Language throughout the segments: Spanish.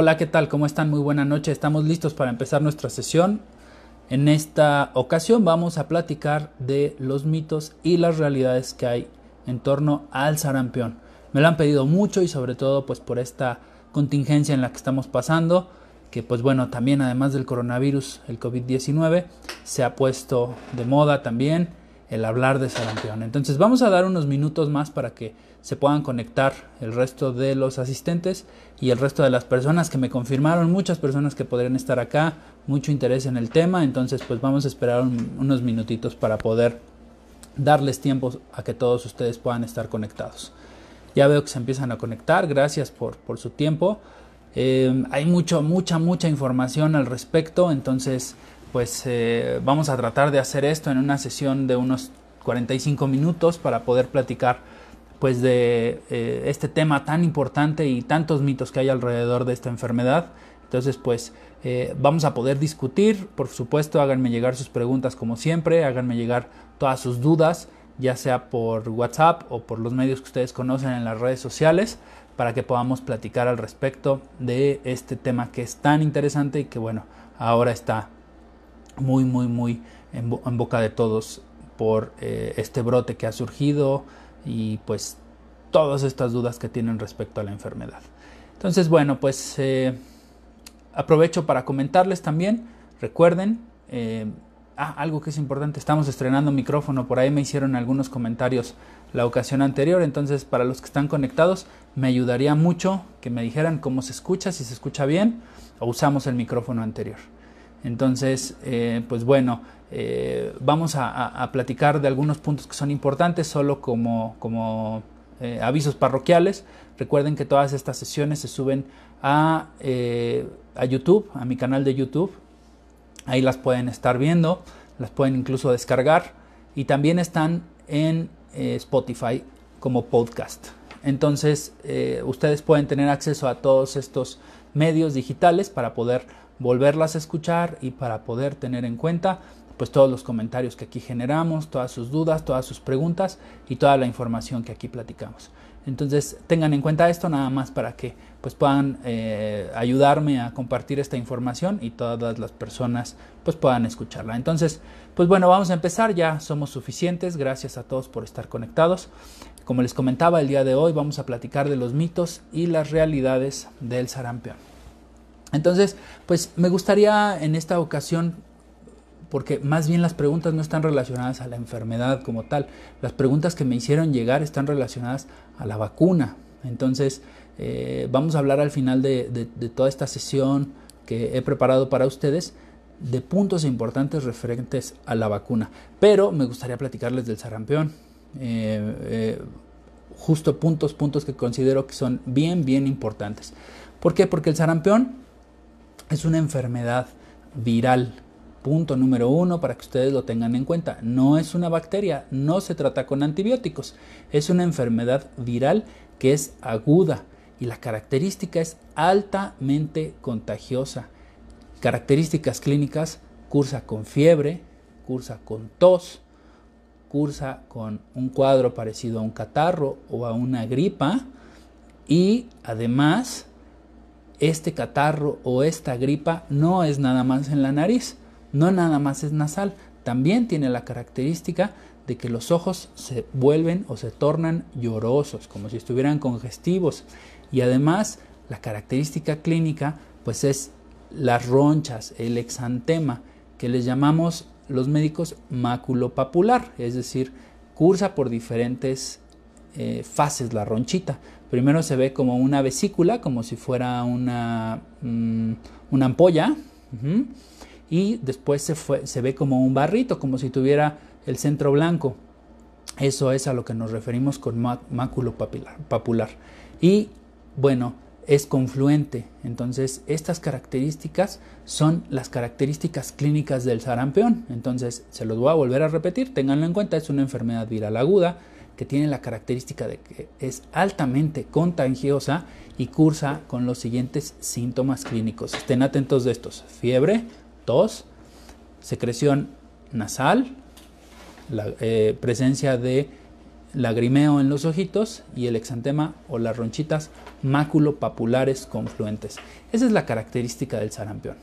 Hola, ¿qué tal? ¿Cómo están? Muy buena noche. Estamos listos para empezar nuestra sesión. En esta ocasión vamos a platicar de los mitos y las realidades que hay en torno al sarampión. Me lo han pedido mucho y sobre todo pues por esta contingencia en la que estamos pasando, que pues bueno, también además del coronavirus, el COVID-19, se ha puesto de moda también el hablar de sarampión. Entonces vamos a dar unos minutos más para que se puedan conectar el resto de los asistentes y el resto de las personas que me confirmaron, muchas personas que podrían estar acá, mucho interés en el tema, entonces pues vamos a esperar unos minutitos para poder darles tiempo a que todos ustedes puedan estar conectados. Ya veo que se empiezan a conectar, gracias por, por su tiempo. Eh, hay mucho, mucha, mucha información al respecto, entonces pues eh, vamos a tratar de hacer esto en una sesión de unos 45 minutos para poder platicar pues de eh, este tema tan importante y tantos mitos que hay alrededor de esta enfermedad. Entonces pues eh, vamos a poder discutir, por supuesto háganme llegar sus preguntas como siempre, háganme llegar todas sus dudas, ya sea por WhatsApp o por los medios que ustedes conocen en las redes sociales, para que podamos platicar al respecto de este tema que es tan interesante y que bueno, ahora está muy, muy, muy en, boca de todos por eh, este brote que ha surgido y pues todas estas dudas que tienen respecto a la enfermedad. Entonces, bueno, pues eh, aprovecho para comentarles también, recuerden, eh, ah, algo que es importante, estamos estrenando micrófono, por ahí me hicieron algunos comentarios la ocasión anterior, entonces para los que están conectados me ayudaría mucho que me dijeran cómo se escucha, si se escucha bien o usamos el micrófono anterior. Entonces, eh, pues bueno, eh, vamos a, platicar de algunos puntos que son importantes, solo como, como eh, avisos parroquiales. Recuerden que todas estas sesiones se suben a, a YouTube, a mi canal de YouTube. Ahí las pueden estar viendo, las pueden incluso descargar y también están en Spotify como podcast. Entonces, ustedes pueden tener acceso a todos estos medios digitales para poder volverlas a escuchar y para poder tener en cuenta pues todos los comentarios que aquí generamos, todas sus dudas, todas sus preguntas y toda la información que aquí platicamos. Entonces tengan en cuenta esto nada más para que pues puedan eh, ayudarme a compartir esta información y todas las personas pues puedan escucharla. Entonces pues bueno vamos a empezar ya somos suficientes gracias a todos por estar conectados. Como les comentaba el día de hoy vamos a platicar de los mitos y las realidades del sarampión. Entonces, pues me gustaría en esta ocasión, porque más bien las preguntas no están relacionadas a la enfermedad como tal, las preguntas que me hicieron llegar están relacionadas a la vacuna. Entonces, eh, vamos a hablar al final de, toda esta sesión que he preparado para ustedes de puntos importantes referentes a la vacuna. Pero me gustaría platicarles del sarampión. Eh, eh, justo puntos, puntos que considero que son bien, bien importantes. ¿Por qué? Porque el sarampión es una enfermedad viral. Punto número uno para que ustedes lo tengan en cuenta. No es una bacteria, no se trata con antibióticos. Es una enfermedad viral que es aguda y la característica es altamente contagiosa. Características clínicas, cursa con fiebre, cursa con tos, cursa con un cuadro parecido a un catarro o a una gripa y además este catarro o esta gripa no es nada más en la nariz, no nada más es nasal, también tiene la característica de que los ojos se vuelven o se tornan llorosos, como si estuvieran congestivos. Y además, la característica clínica, pues es las ronchas, el exantema, que les llamamos los médicos maculopapular, es decir, cursa por diferentes eh, fases la ronchita. Primero se ve como una vesícula, como si fuera una, mm, una ampolla, y después se, fue, se ve como un barrito, como si tuviera el centro blanco. Eso es a lo que nos referimos con máculo papular. Y bueno, es confluente. Entonces, estas características son las características clínicas del sarampión. Entonces, se los voy a volver a repetir, ténganlo en cuenta, es una enfermedad viral aguda que tiene la característica de que es altamente contagiosa y cursa con los siguientes síntomas clínicos. Estén atentos de estos. Fiebre, tos, secreción nasal, la eh, presencia de lagrimeo en los ojitos y el exantema o las ronchitas maculopapulares confluentes. Esa es la característica del sarampión.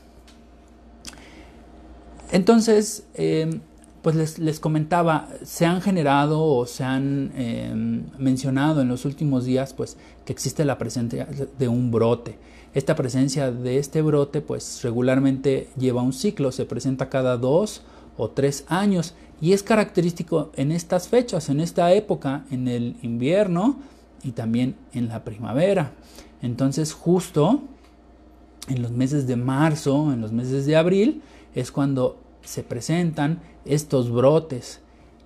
Entonces, em, pues les, comentaba, se han generado o se han em, mencionado en los últimos días pues que existe la presencia de un brote. Esta presencia de este brote pues regularmente lleva un ciclo, se presenta cada dos o tres años y es característico en estas fechas, en esta época, en el invierno y también en la primavera. Entonces justo en los meses de marzo, en los meses de abril, es cuando se presentan estos brotes.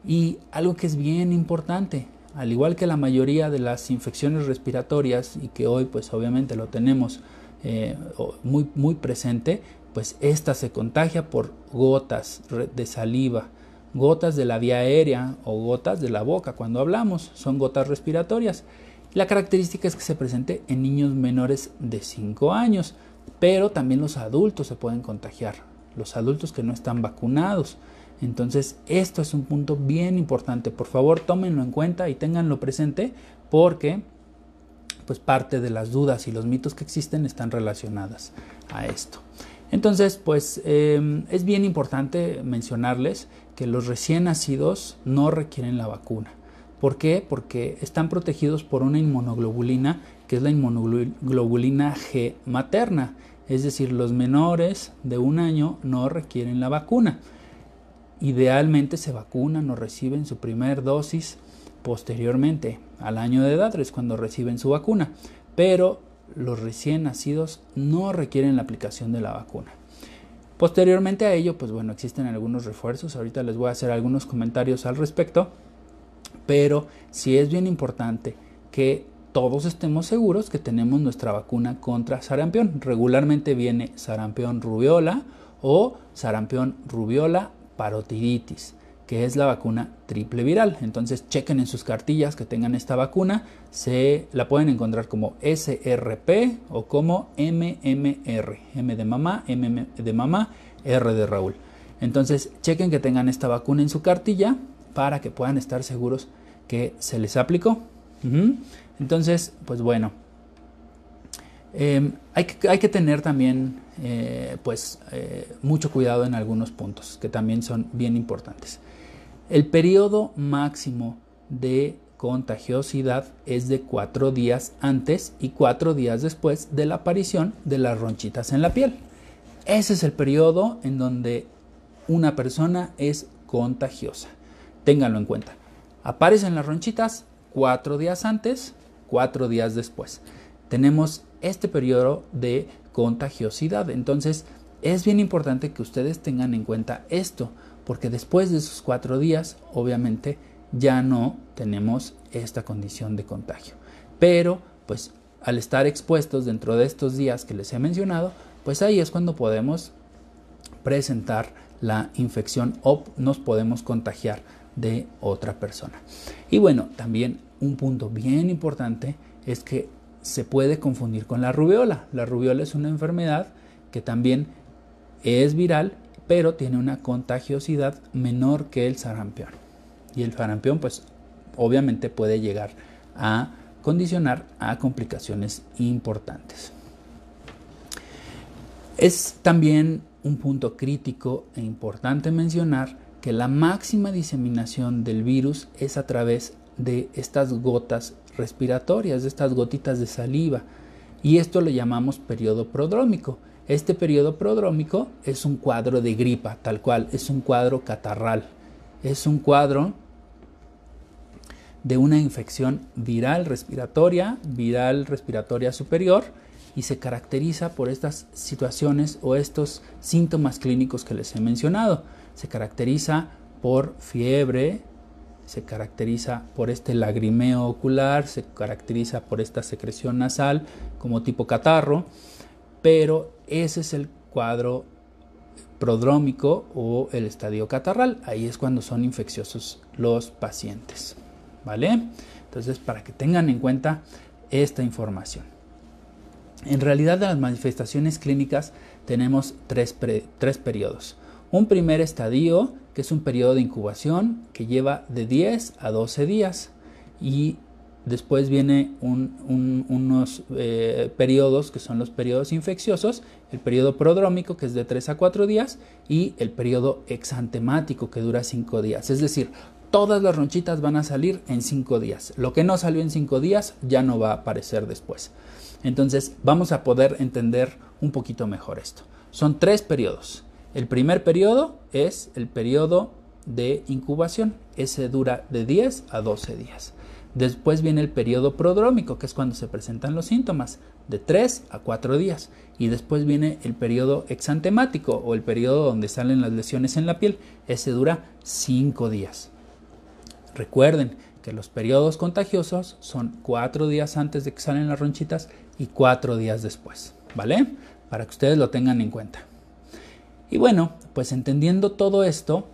Y algo que es bien importante, al igual que la mayoría de las infecciones respiratorias y que hoy pues obviamente lo tenemos eh, muy, muy presente, pues esta se contagia por gotas de saliva, gotas de la vía aérea o gotas de la boca cuando hablamos, son gotas respiratorias. La característica es que se presente en niños menores de 5 años, pero también los adultos se pueden contagiar, los adultos que no están vacunados. Entonces, esto es un punto bien importante. Por favor, tómenlo en cuenta y ténganlo presente porque pues parte de las dudas y los mitos que existen están relacionadas a esto. Entonces, pues em, es bien importante mencionarles que los recién nacidos no requieren la vacuna. ¿Por qué? Porque están protegidos por una inmunoglobulina que es la inmunoglobulina G materna. Es decir, los menores de un año no requieren la vacuna. Idealmente se vacunan o reciben su primer dosis posteriormente al año de edad, es cuando reciben su vacuna. Pero los recién nacidos no requieren la aplicación de la vacuna. Posteriormente a ello, pues bueno, existen algunos refuerzos. Ahorita les voy a hacer algunos comentarios al respecto. Pero sí es bien importante que todos estemos seguros que tenemos nuestra vacuna contra sarampión. Regularmente viene sarampión rubiola o sarampión rubiola parotiditis que es la vacuna triple viral. Entonces chequen en sus cartillas que tengan esta vacuna, se la pueden encontrar como SRP o como MMR, M de mamá, M de mamá, R de Raúl. Entonces chequen que tengan esta vacuna en su cartilla para que puedan estar seguros que se les aplicó. Entonces, pues bueno, em, hay, que, tener también eh, pues eh, mucho cuidado en algunos puntos que también son bien importantes. El periodo máximo de contagiosidad es de cuatro días antes y cuatro días después de la aparición de las ronchitas en la piel. Ese es el periodo en donde una persona es contagiosa. Ténganlo en cuenta. Aparecen las ronchitas cuatro días antes, cuatro días después. Tenemos este periodo de contagiosidad. Entonces, es bien importante que ustedes tengan en cuenta esto porque después de esos cuatro días, obviamente, ya no tenemos esta condición de contagio. Pero, pues, al estar expuestos dentro de estos días que les he mencionado, pues ahí es cuando podemos presentar la infección o nos podemos contagiar de otra persona. Y bueno, también un punto bien importante es que se puede confundir con la rubiola. La rubiola es una enfermedad que también es viral pero tiene una contagiosidad menor que el sarampión. Y el sarampión, pues obviamente puede llegar a condicionar a complicaciones importantes. Es también un punto crítico e importante mencionar que la máxima diseminación del virus es a través de estas gotas respiratorias, de estas gotitas de saliva, y esto lo llamamos periodo prodrómico. Este periodo prodrómico es un cuadro de gripa, tal cual, es un cuadro catarral, es un cuadro de una infección viral respiratoria, viral respiratoria superior, y se caracteriza por estas situaciones o estos síntomas clínicos que les he mencionado. Se caracteriza por fiebre, se caracteriza por este lagrimeo ocular, se caracteriza por esta secreción nasal como tipo catarro, pero ese es el cuadro prodrómico o el estadio catarral. Ahí es cuando son infecciosos los pacientes. ¿Vale? Entonces, para que tengan en cuenta esta información. En realidad, de las manifestaciones clínicas tenemos tres, tres periodos. Un primer estadio, que es un periodo de incubación que lleva de 10 a 12 días. y después viene unos eh, periodos que son los periodos infecciosos, el periodo prodrómico que es de 3 a 4 días y el periodo exantemático que dura 5 días. Es decir, todas las ronchitas van a salir en 5 días. Lo que no salió en 5 días ya no va a aparecer después. Entonces vamos a poder entender un poquito mejor esto. Son tres periodos. El primer periodo es el periodo de incubación. Ese dura de 10 a 12 días. Después viene el periodo prodrómico, que es cuando se presentan los síntomas, de 3 a 4 días. Y después viene el periodo exantemático o el periodo donde salen las lesiones en la piel. Ese dura 5 días. Recuerden que los periodos contagiosos son 4 días antes de que salen las ronchitas y 4 días después. ¿Vale? Para que ustedes lo tengan en cuenta. Y bueno, pues entendiendo todo esto,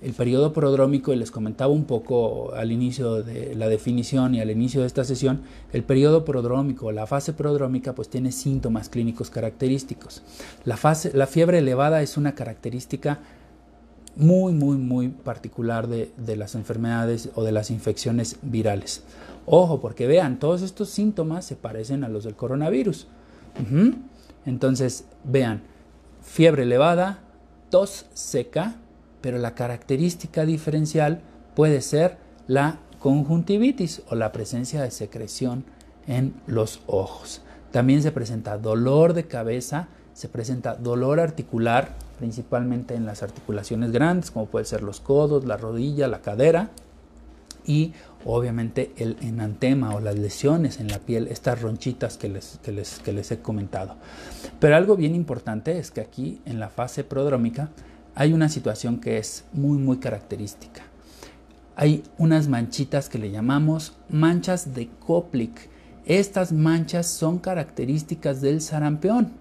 el periodo prodrómico, y les comentaba un poco al inicio de la definición y al inicio de esta sesión, el periodo prodrómico, la fase prodrómica, pues tiene síntomas clínicos característicos. La, fase, la fiebre elevada es una característica muy, muy, muy particular de, las enfermedades o de las infecciones virales. Ojo, porque vean, todos estos síntomas se parecen a los del coronavirus. Entonces, vean, fiebre elevada, tos seca, pero la característica diferencial puede ser la conjuntivitis o la presencia de secreción en los ojos. También se presenta dolor de cabeza, se presenta dolor articular, principalmente en las articulaciones grandes, como pueden ser los codos, la rodilla, la cadera, y obviamente el enantema o las lesiones en la piel, estas ronchitas que les, que les, que les he comentado. Pero algo bien importante es que aquí en la fase prodrómica hay una situación que es muy muy característica. Hay unas manchitas que le llamamos manchas de Koplik. Estas manchas son características del sarampión.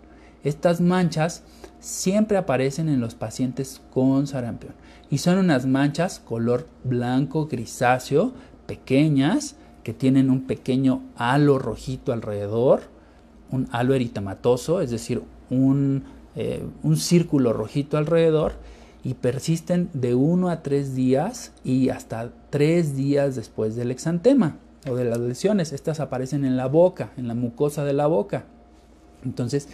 Estas manchas siempre aparecen en los pacientes con sarampión y son unas manchas color blanco grisáceo, pequeñas, que tienen un pequeño halo rojito alrededor, un halo eritematoso, es decir, un eh, un círculo rojito alrededor y persisten de 1 a 3 días y hasta 3 días después del exantema o de las lesiones. Estas aparecen en la boca, en la mucosa de la boca. Entonces,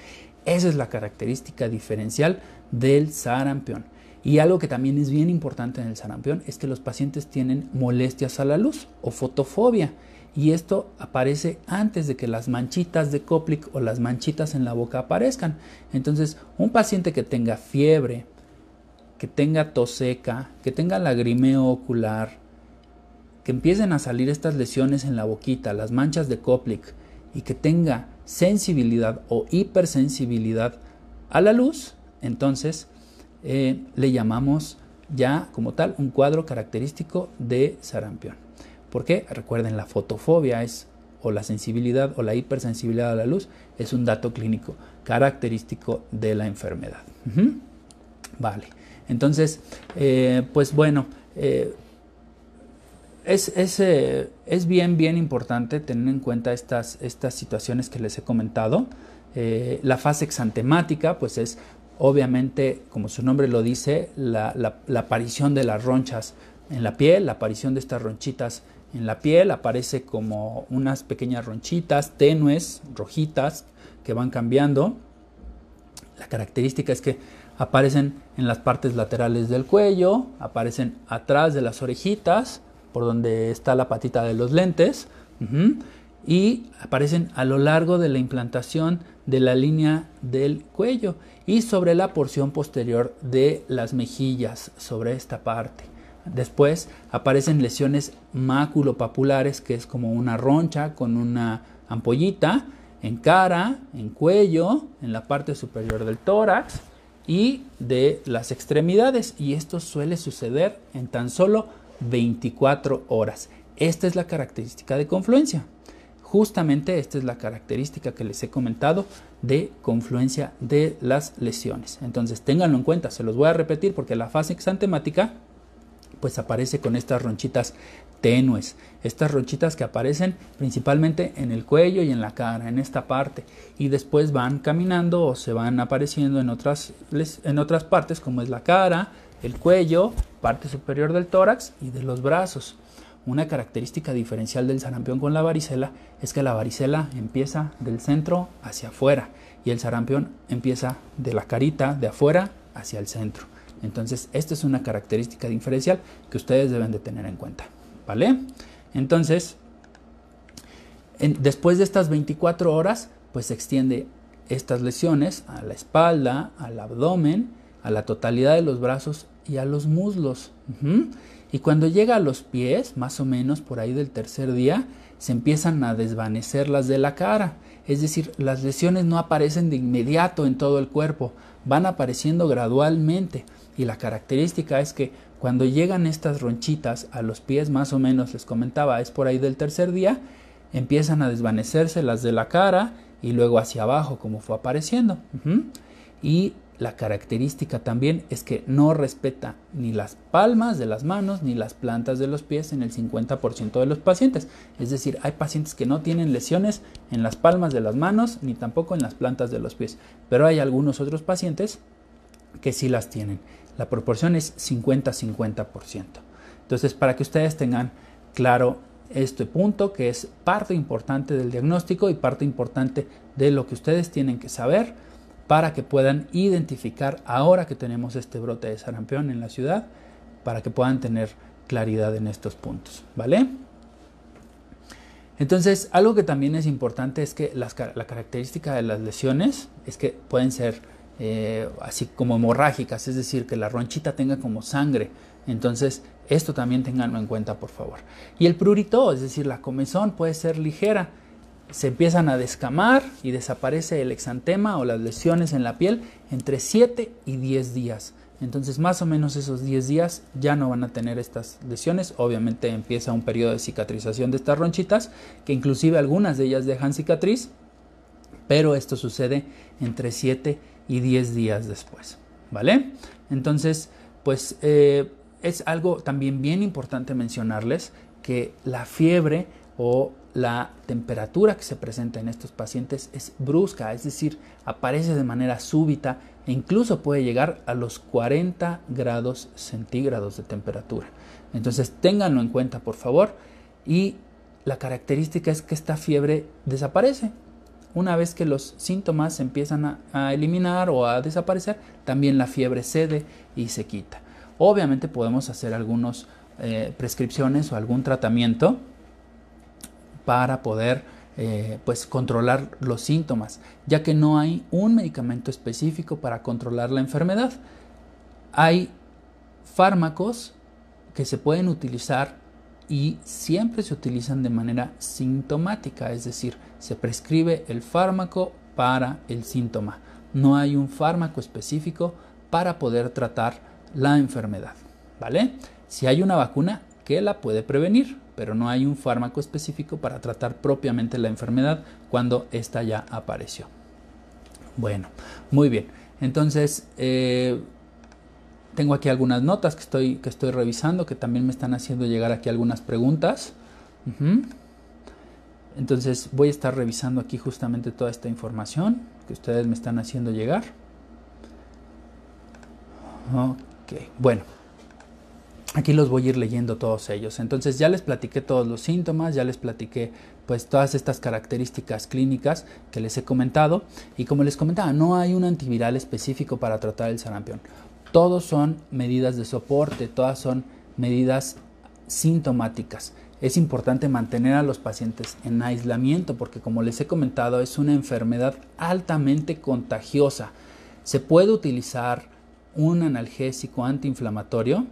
esa es la característica diferencial del sarampión. Y algo que también es bien importante en el sarampión es que los pacientes tienen molestias a la luz o fotofobia y esto aparece antes de que las manchitas de Koplik o las manchitas en la boca aparezcan. Entonces, un paciente que tenga fiebre, que tenga tos seca, que tenga lagrimeo ocular, que empiecen a salir estas lesiones en la boquita, las manchas de Koplik, y que tenga sensibilidad o hipersensibilidad a la luz, entonces eh, le llamamos ya como tal un cuadro característico de sarampión. ¿Por qué? Recuerden, la fotofobia es o la sensibilidad o la hipersensibilidad a la luz es un dato clínico característico de la enfermedad. Vale, entonces, eh, pues bueno, eh, es, eh, es, bien, bien importante tener en cuenta estas, estas situaciones que les he comentado. la fase exantemática, pues es obviamente, como su nombre lo dice, la, aparición de las ronchas en la piel, la aparición de estas ronchitas en la piel aparece como unas pequeñas ronchitas tenues, rojitas, que van cambiando. La característica es que aparecen en las partes laterales del cuello, aparecen atrás de las orejitas, por donde está la patita de los lentes, y aparecen a lo largo de la implantación de la línea del cuello y sobre la porción posterior de las mejillas, sobre esta parte. Después aparecen lesiones maculopapulares, que es como una roncha con una ampollita en cara, en cuello, en la parte superior del tórax y de las extremidades. Y esto suele suceder en tan solo 24 horas. Esta es la característica de confluencia. Justamente esta es la característica que les he comentado de confluencia de las lesiones. Entonces ténganlo en cuenta, se los voy a repetir porque la fase exantemática pues aparece con estas ronchitas tenues, estas ronchitas que aparecen principalmente en el cuello y en la cara, en esta parte, y después van caminando o se van apareciendo en otras, en otras partes como es la cara, el cuello, parte superior del tórax y de los brazos. Una característica diferencial del sarampión con la varicela es que la varicela empieza del centro hacia afuera y el sarampión empieza de la carita de afuera hacia el centro. Entonces, esta es una característica diferencial que ustedes deben de tener en cuenta. ¿Vale? Entonces, después de estas 24 horas, pues se extiende estas lesiones a la espalda, al abdomen, a la totalidad de los brazos y a los muslos. Y cuando llega a los pies, más o menos por ahí del tercer día, se empiezan a desvanecer las de la cara. Es decir, las lesiones no aparecen de inmediato en todo el cuerpo, van apareciendo gradualmente. Y la característica es que cuando llegan estas ronchitas a los pies, más o menos les comentaba, es por ahí del tercer día, empiezan a desvanecerse las de la cara y luego hacia abajo, como fue apareciendo. Y la característica también es que no respeta ni las palmas de las manos ni las plantas de los pies en el 50% de los pacientes. Es decir, hay pacientes que no tienen lesiones en las palmas de las manos ni tampoco en las plantas de los pies. Pero hay algunos otros pacientes que sí las tienen. La proporción es 50-50%. Entonces, para que ustedes tengan claro este punto, que es parte importante del diagnóstico y parte importante de lo que ustedes tienen que saber, para que puedan identificar ahora que tenemos este brote de sarampión en la ciudad, para que puedan tener claridad en estos puntos, ¿vale? Entonces, algo que también es importante es que la característica de las lesiones es que pueden ser eh, así como hemorrágicas, es decir, que la ronchita tenga como sangre. Entonces, esto también tenganlo en cuenta, por favor. Y el prurito, es decir, la comezón puede ser ligera se empiezan a descamar y desaparece el exantema o las lesiones en la piel entre 7 y 10 días. Entonces más o menos esos 10 días ya no van a tener estas lesiones. Obviamente empieza un periodo de cicatrización de estas ronchitas, que inclusive algunas de ellas dejan cicatriz, pero esto sucede entre 7 y 10 días después. ¿Vale? Entonces, pues eh, es algo también bien importante mencionarles que la fiebre o la temperatura que se presenta en estos pacientes es brusca, es decir, aparece de manera súbita e incluso puede llegar a los 40 grados centígrados de temperatura. Entonces ténganlo en cuenta, por favor. Y la característica es que esta fiebre desaparece. Una vez que los síntomas se empiezan a, eliminar o a desaparecer, también la fiebre cede y se quita. Obviamente podemos hacer algunas eh, prescripciones o algún tratamiento para poder eh, pues controlar los síntomas, ya que no hay un medicamento específico para controlar la enfermedad. Hay fármacos que se pueden utilizar y siempre se utilizan de manera sintomática, es decir, se prescribe el fármaco para el síntoma. No hay un fármaco específico para poder tratar la enfermedad, ¿vale? Si hay una vacuna que la puede prevenir, pero no hay un fármaco específico para tratar propiamente la enfermedad cuando ésta ya apareció. Bueno, muy bien. Entonces, eh, tengo aquí algunas notas que estoy, que estoy revisando, que también me están haciendo llegar aquí algunas preguntas. Entonces, voy a estar revisando aquí justamente toda esta información que ustedes me están haciendo llegar. Ok, bueno. Aquí los voy a ir leyendo todos ellos. Entonces ya les platiqué todos los síntomas, ya les platiqué pues todas estas características clínicas que les he comentado y como les comentaba, no hay un antiviral específico para tratar el sarampión. Todos son medidas de soporte, todas son medidas sintomáticas. Es importante mantener a los pacientes en aislamiento porque como les he comentado es una enfermedad altamente contagiosa. Se puede utilizar un analgésico antiinflamatorio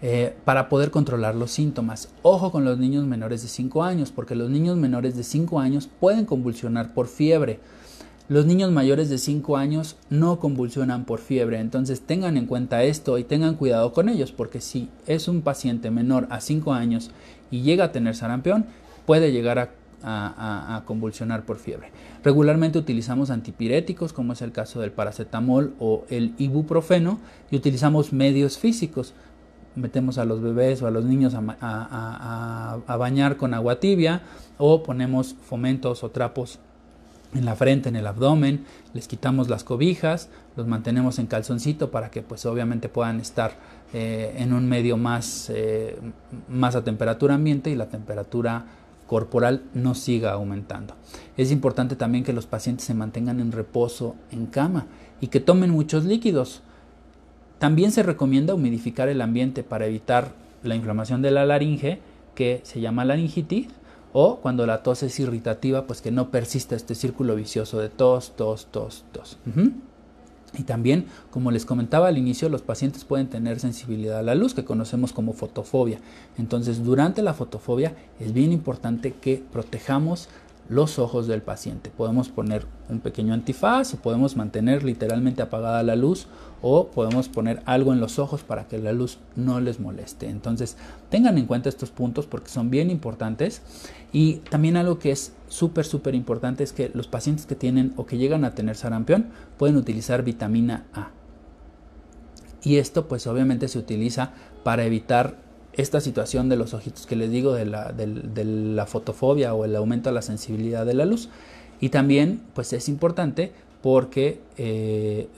eh, para poder controlar los síntomas. Ojo con los niños menores de 5 años, porque los niños menores de 5 años pueden convulsionar por fiebre. Los niños mayores de 5 años no convulsionan por fiebre, entonces tengan en cuenta esto y tengan cuidado con ellos, porque si es un paciente menor a 5 años y llega a tener sarampión, puede llegar a a, convulsionar por fiebre. Regularmente utilizamos antipiréticos, como es el caso del paracetamol o el ibuprofeno, y utilizamos medios físicos metemos a los bebés o a los niños a, bañar con agua tibia o ponemos fomentos o trapos en la frente, en el abdomen, les quitamos las cobijas, los mantenemos en calzoncito para que pues obviamente puedan estar eh, en un medio más, eh, más a temperatura ambiente y la temperatura corporal no siga aumentando. Es importante también que los pacientes se mantengan en reposo en cama y que tomen muchos líquidos. También se recomienda humidificar el ambiente para evitar la inflamación de la laringe, que se llama laringitis, o cuando la tos es irritativa, pues que no persista este círculo vicioso de tos, tos, tos, tos. Y también, como les comentaba al inicio, los pacientes pueden tener sensibilidad a la luz, que conocemos como fotofobia. Entonces, durante la fotofobia es bien importante que protejamos los ojos del paciente. Podemos poner un pequeño antifaz o podemos mantener literalmente apagada la luz o podemos poner algo en los ojos para que la luz no les moleste. Entonces tengan en cuenta estos puntos porque son bien importantes y también algo que es súper súper importante es que los pacientes que tienen o que llegan a tener sarampión pueden utilizar vitamina A. Y esto pues obviamente se utiliza para evitar esta situación de los ojitos que les digo de la, de, la, fotofobia o el aumento de la sensibilidad de la luz. Y también pues es importante porque eh,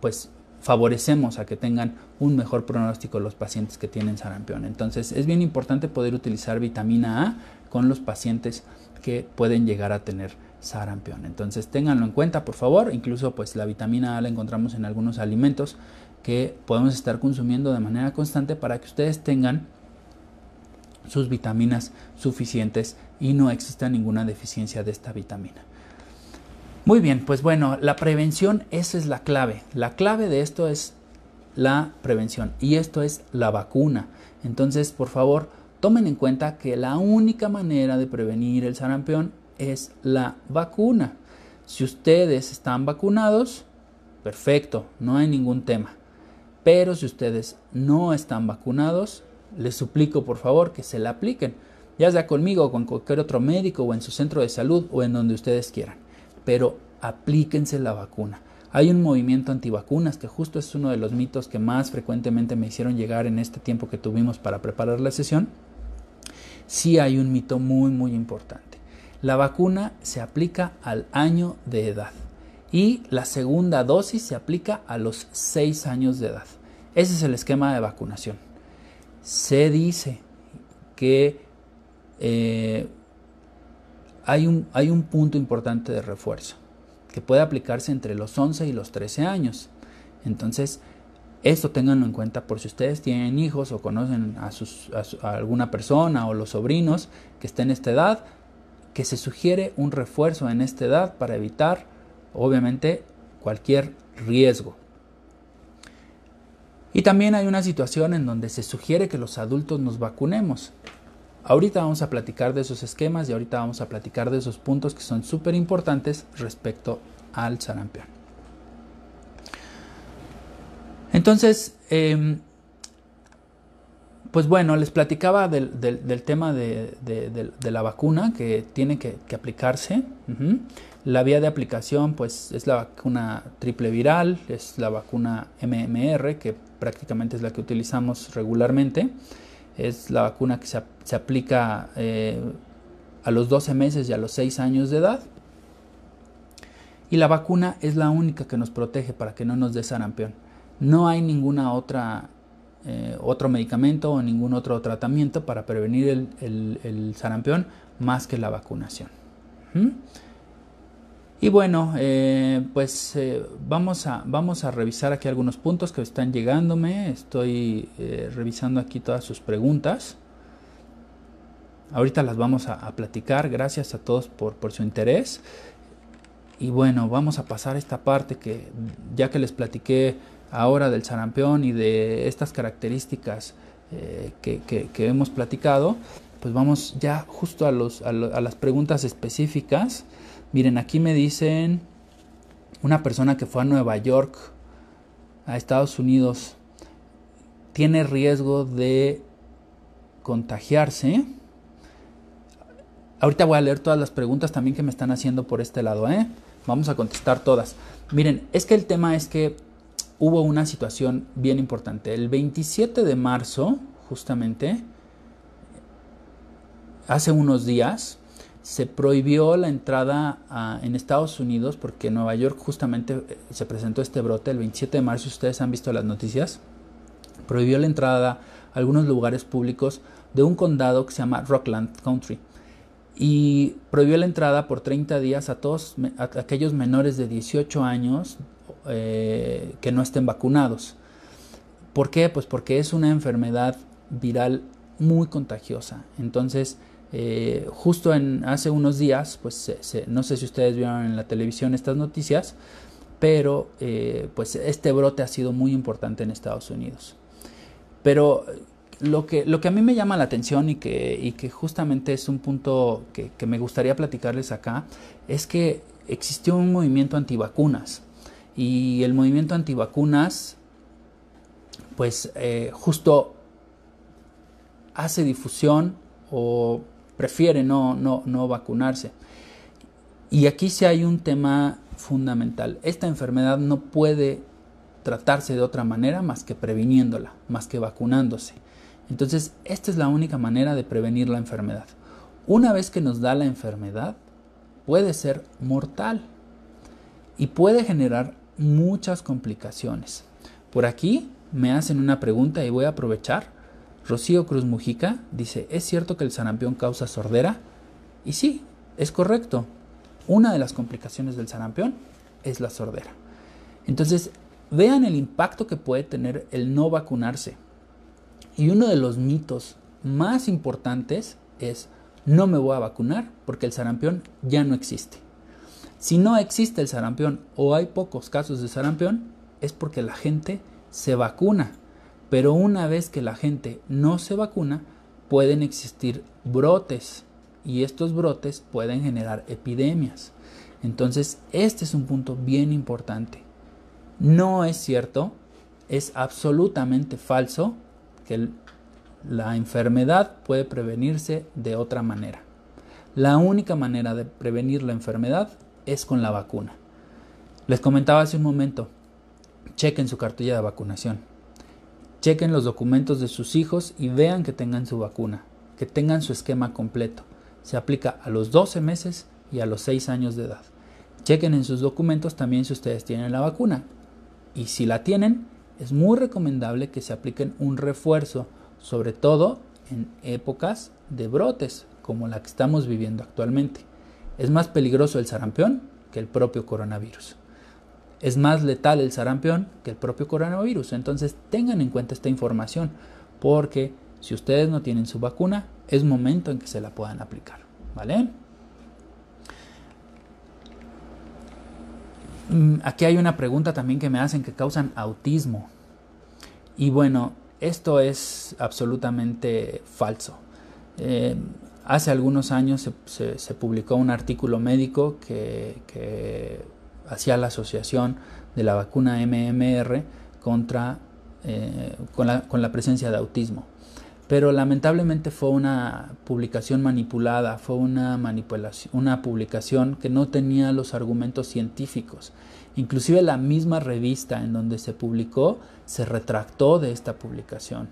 pues favorecemos a que tengan un mejor pronóstico los pacientes que tienen sarampión. Entonces es bien importante poder utilizar vitamina A con los pacientes que pueden llegar a tener sarampión. Entonces ténganlo en cuenta, por favor. Incluso pues la vitamina A la encontramos en algunos alimentos que podemos estar consumiendo de manera constante para que ustedes tengan sus vitaminas suficientes y no exista ninguna deficiencia de esta vitamina. Muy bien, pues bueno, la prevención, esa es la clave. La clave de esto es la prevención y esto es la vacuna. Entonces, por favor, tomen en cuenta que la única manera de prevenir el sarampión es la vacuna. Si ustedes están vacunados, perfecto, no hay ningún tema. Pero si ustedes no están vacunados, les suplico por favor que se la apliquen, ya sea conmigo o con cualquier otro médico o en su centro de salud o en donde ustedes quieran. Pero aplíquense la vacuna. Hay un movimiento antivacunas que justo es uno de los mitos que más frecuentemente me hicieron llegar en este tiempo que tuvimos para preparar la sesión. Sí hay un mito muy muy importante. La vacuna se aplica al año de edad y la segunda dosis se aplica a los 6 años de edad. Ese es el esquema de vacunación se dice que eh, hay, un, hay un punto importante de refuerzo que puede aplicarse entre los 11 y los 13 años. Entonces, esto ténganlo en cuenta por si ustedes tienen hijos o conocen a, sus, a, alguna persona o los sobrinos que estén en esta edad, que se sugiere un refuerzo en esta edad para evitar, obviamente, cualquier riesgo. Y también hay una situación en donde se sugiere que los adultos nos vacunemos. Ahorita vamos a platicar de esos esquemas y ahorita vamos a platicar de esos puntos que son súper importantes respecto al sarampión. Entonces, em, pues bueno, les platicaba del, tema de, la vacuna que tiene que, aplicarse. La vía de aplicación, pues es la vacuna triple viral, es la vacuna MMR, que prácticamente es la que utilizamos regularmente. Es la vacuna que se, aplica eh, a los 12 meses y a los 6 años de edad. Y la vacuna es la única que nos protege para que no nos dé sarampión. No hay ninguna otra eh, otro medicamento o ningún otro tratamiento para prevenir el, sarampión más que la vacunación. Y bueno, eh, pues eh, vamos, a, vamos a revisar aquí algunos puntos que están llegándome. Estoy eh, revisando aquí todas sus preguntas. Ahorita las vamos a, platicar. Gracias a todos por, por, su interés. Y bueno, vamos a pasar esta parte que ya que les platiqué ahora del sarampión y de estas características que, que, hemos platicado, pues vamos ya justo a, los, a las preguntas específicas. Miren, aquí me dicen una persona que fue a Nueva York, a Estados Unidos, tiene riesgo de contagiarse. Ahorita voy a leer todas las preguntas también que me están haciendo por este lado, ¿eh? Vamos a contestar todas. Miren, es que el tema es que hubo una situación bien importante. El 27 de marzo, justamente, hace unos días, se prohibió la entrada en Estados Unidos porque en Nueva York justamente eh, se presentó este brote el 27 de marzo, ustedes han visto las noticias, prohibió la entrada a algunos lugares públicos de un condado que se llama Rockland Country y prohibió la entrada por 30 días a todos aquellos menores de 18 años eh, que no estén vacunados. ¿Por qué? Pues porque es una enfermedad viral muy contagiosa. Entonces, eh, justo en hace unos días, pues no sé si ustedes vieron en la televisión estas noticias, pero eh, pues este brote ha sido muy importante en Estados Unidos. Pero lo que, lo que a mí me llama la atención y que, y que justamente es un punto que, que, me gustaría platicarles acá, es que existió un movimiento antivacunas. Y el movimiento antivacunas, pues eh, justo hace difusión o prefiere no, no, no vacunarse. Y aquí sí hay un tema fundamental. Esta enfermedad no puede tratarse de otra manera más que previniéndola, más que vacunándose. Entonces, esta es la única manera de prevenir la enfermedad. Una vez que nos da la enfermedad, puede ser mortal y puede generar muchas complicaciones. Por aquí me hacen una pregunta y voy a aprovechar. Rocío Cruz Mujica dice, ¿es cierto que el sarampión causa sordera? Y sí, es correcto. Una de las complicaciones del sarampión es la sordera. Entonces, vean el impacto que puede tener el no vacunarse y uno de los mitos más importantes es no me voy a vacunar porque el sarampión ya no existe. Si no existe el sarampión o hay pocos casos de sarampión, es porque la gente se vacuna. Pero una vez que la gente no se vacuna, pueden existir brotes y estos brotes pueden generar epidemias. Entonces, este es un punto bien importante. No es cierto, es absolutamente falso que la enfermedad puede prevenirse de otra manera. La única manera de prevenir la enfermedad es con la vacuna. Les comentaba hace un momento, chequen su cartilla de vacunación. Chequen los documentos de sus hijos y vean que tengan su vacuna, que tengan su esquema completo. Se aplica a los 12 meses y a los 6 años de edad. Chequen en sus documentos también si ustedes tienen la vacuna. Y si la tienen, es muy recomendable que se apliquen un refuerzo, sobre todo en épocas de brotes como la que estamos viviendo actualmente. Es más peligroso el sarampión que el propio coronavirus. Es más letal el sarampión que el propio coronavirus. Entonces tengan en cuenta esta información porque si ustedes no tienen su vacuna, es momento en que se la puedan aplicar. ¿Vale? Mm, aquí hay una pregunta también que me hacen que causan autismo. Y bueno, esto es absolutamente falso. Eh, hace algunos años se, publicó un artículo médico que, hacía la asociación de la vacuna MMR contra, eh, con, la, con la presencia de autismo pero lamentablemente fue una publicación manipulada, fue una manipulación, una publicación que no tenía los argumentos científicos. Inclusive la misma revista en donde se publicó se retractó de esta publicación.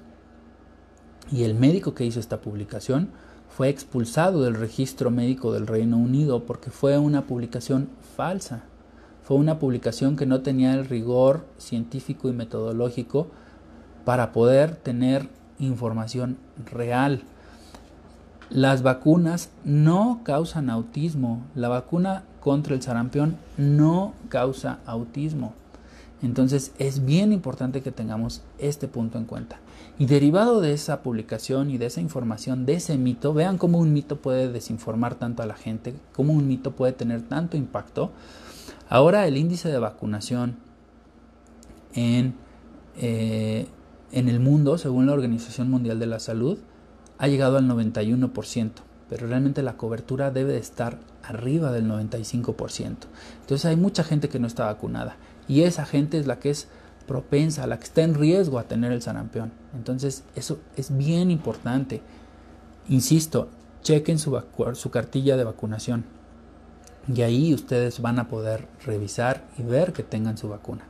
Y el médico que hizo esta publicación fue expulsado del registro médico del Reino Unido porque fue una publicación falsa. Fue una publicación que no tenía el rigor científico y metodológico para poder tener información real. Las vacunas no causan autismo. La vacuna contra el sarampión no causa autismo. Entonces es bien importante que tengamos este punto en cuenta. Y derivado de esa publicación y de esa información, de ese mito, vean cómo un mito puede desinformar tanto a la gente, cómo un mito puede tener tanto impacto. Ahora el índice de vacunación en eh, en el mundo, según la Organización Mundial de la Salud, ha llegado al 91%, pero realmente la cobertura debe de estar arriba del 95%. Entonces hay mucha gente que no está vacunada y esa gente es la que es propensa, la que está en riesgo a tener el sarampión. Entonces eso es bien importante. Insisto, chequen su, su cartilla de vacunación y ahí ustedes van a poder revisar y ver que tengan su vacuna.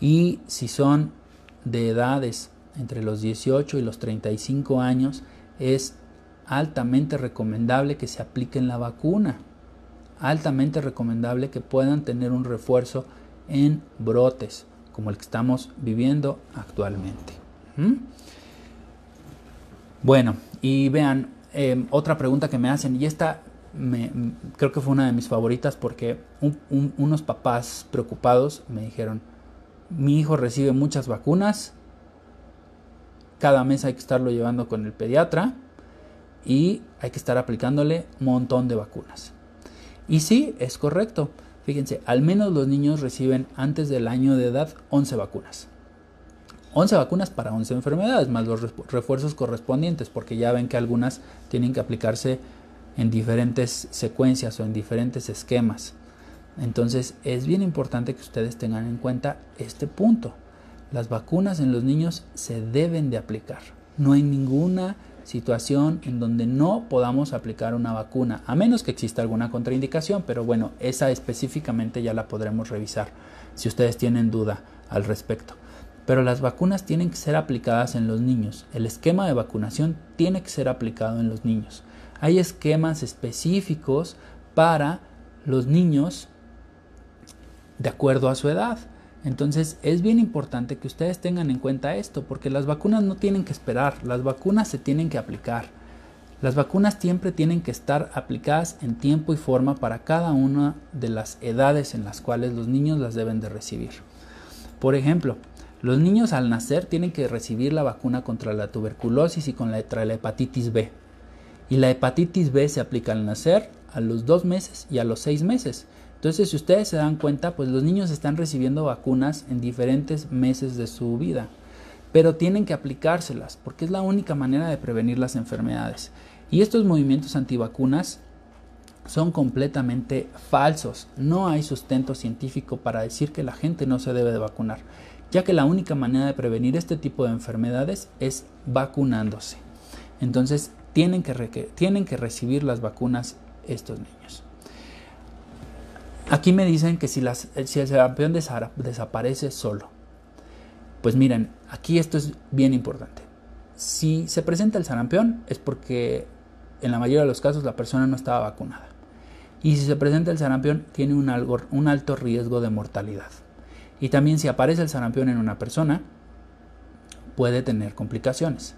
Y si son de edades entre los 18 y los 35 años es altamente recomendable que se apliquen la vacuna. Altamente recomendable que puedan tener un refuerzo en brotes como el que estamos viviendo actualmente. ¿Mm? Bueno, y vean, em, otra pregunta que me hacen, y esta creo que fue una de mis favoritas porque unos papás preocupados me dijeron, mi hijo recibe muchas vacunas, cada mes hay que estarlo llevando con el pediatra y hay que estar aplicándole un montón de vacunas. Y sí, es correcto. Fíjense, al menos los niños reciben antes del año de edad 11 vacunas. 11 vacunas para 11 enfermedades, más los refuerzos correspondientes, porque ya ven que algunas tienen que aplicarse en diferentes secuencias o en diferentes esquemas. Entonces es bien importante que ustedes tengan en cuenta este punto. Las vacunas en los niños se deben de aplicar. No hay ninguna situación en donde no podamos aplicar una vacuna, a menos que exista alguna contraindicación, pero bueno, esa específicamente ya la podremos revisar si ustedes tienen duda al respecto. Pero las vacunas tienen que ser aplicadas en los niños. El esquema de vacunación tiene que ser aplicado en los niños. Hay esquemas específicos para los niños de acuerdo a su edad. Entonces es bien importante que ustedes tengan en cuenta esto, porque las vacunas no tienen que esperar, las vacunas se tienen que aplicar. Las vacunas siempre tienen que estar aplicadas en tiempo y forma para cada una de las edades en las cuales los niños las deben de recibir. Por ejemplo, los niños al nacer tienen que recibir la vacuna contra la tuberculosis y contra la hepatitis B. Y la hepatitis B se aplica al nacer, a los dos meses y a los seis meses. Entonces, si ustedes se dan cuenta, pues los niños están recibiendo vacunas en diferentes meses de su vida, pero tienen que aplicárselas porque es la única manera de prevenir las enfermedades. Y estos movimientos antivacunas son completamente falsos. No hay sustento científico para decir que la gente no se debe de vacunar, ya que la única manera de prevenir este tipo de enfermedades es vacunándose. Entonces, tienen que, tienen que recibir las vacunas estos niños. Aquí me dicen que si, las, si el sarampión desaparece solo. Pues miren, aquí esto es bien importante. Si se presenta el sarampión es porque en la mayoría de los casos la persona no estaba vacunada. Y si se presenta el sarampión tiene un, un alto riesgo de mortalidad. Y también si aparece el sarampión en una persona puede tener complicaciones.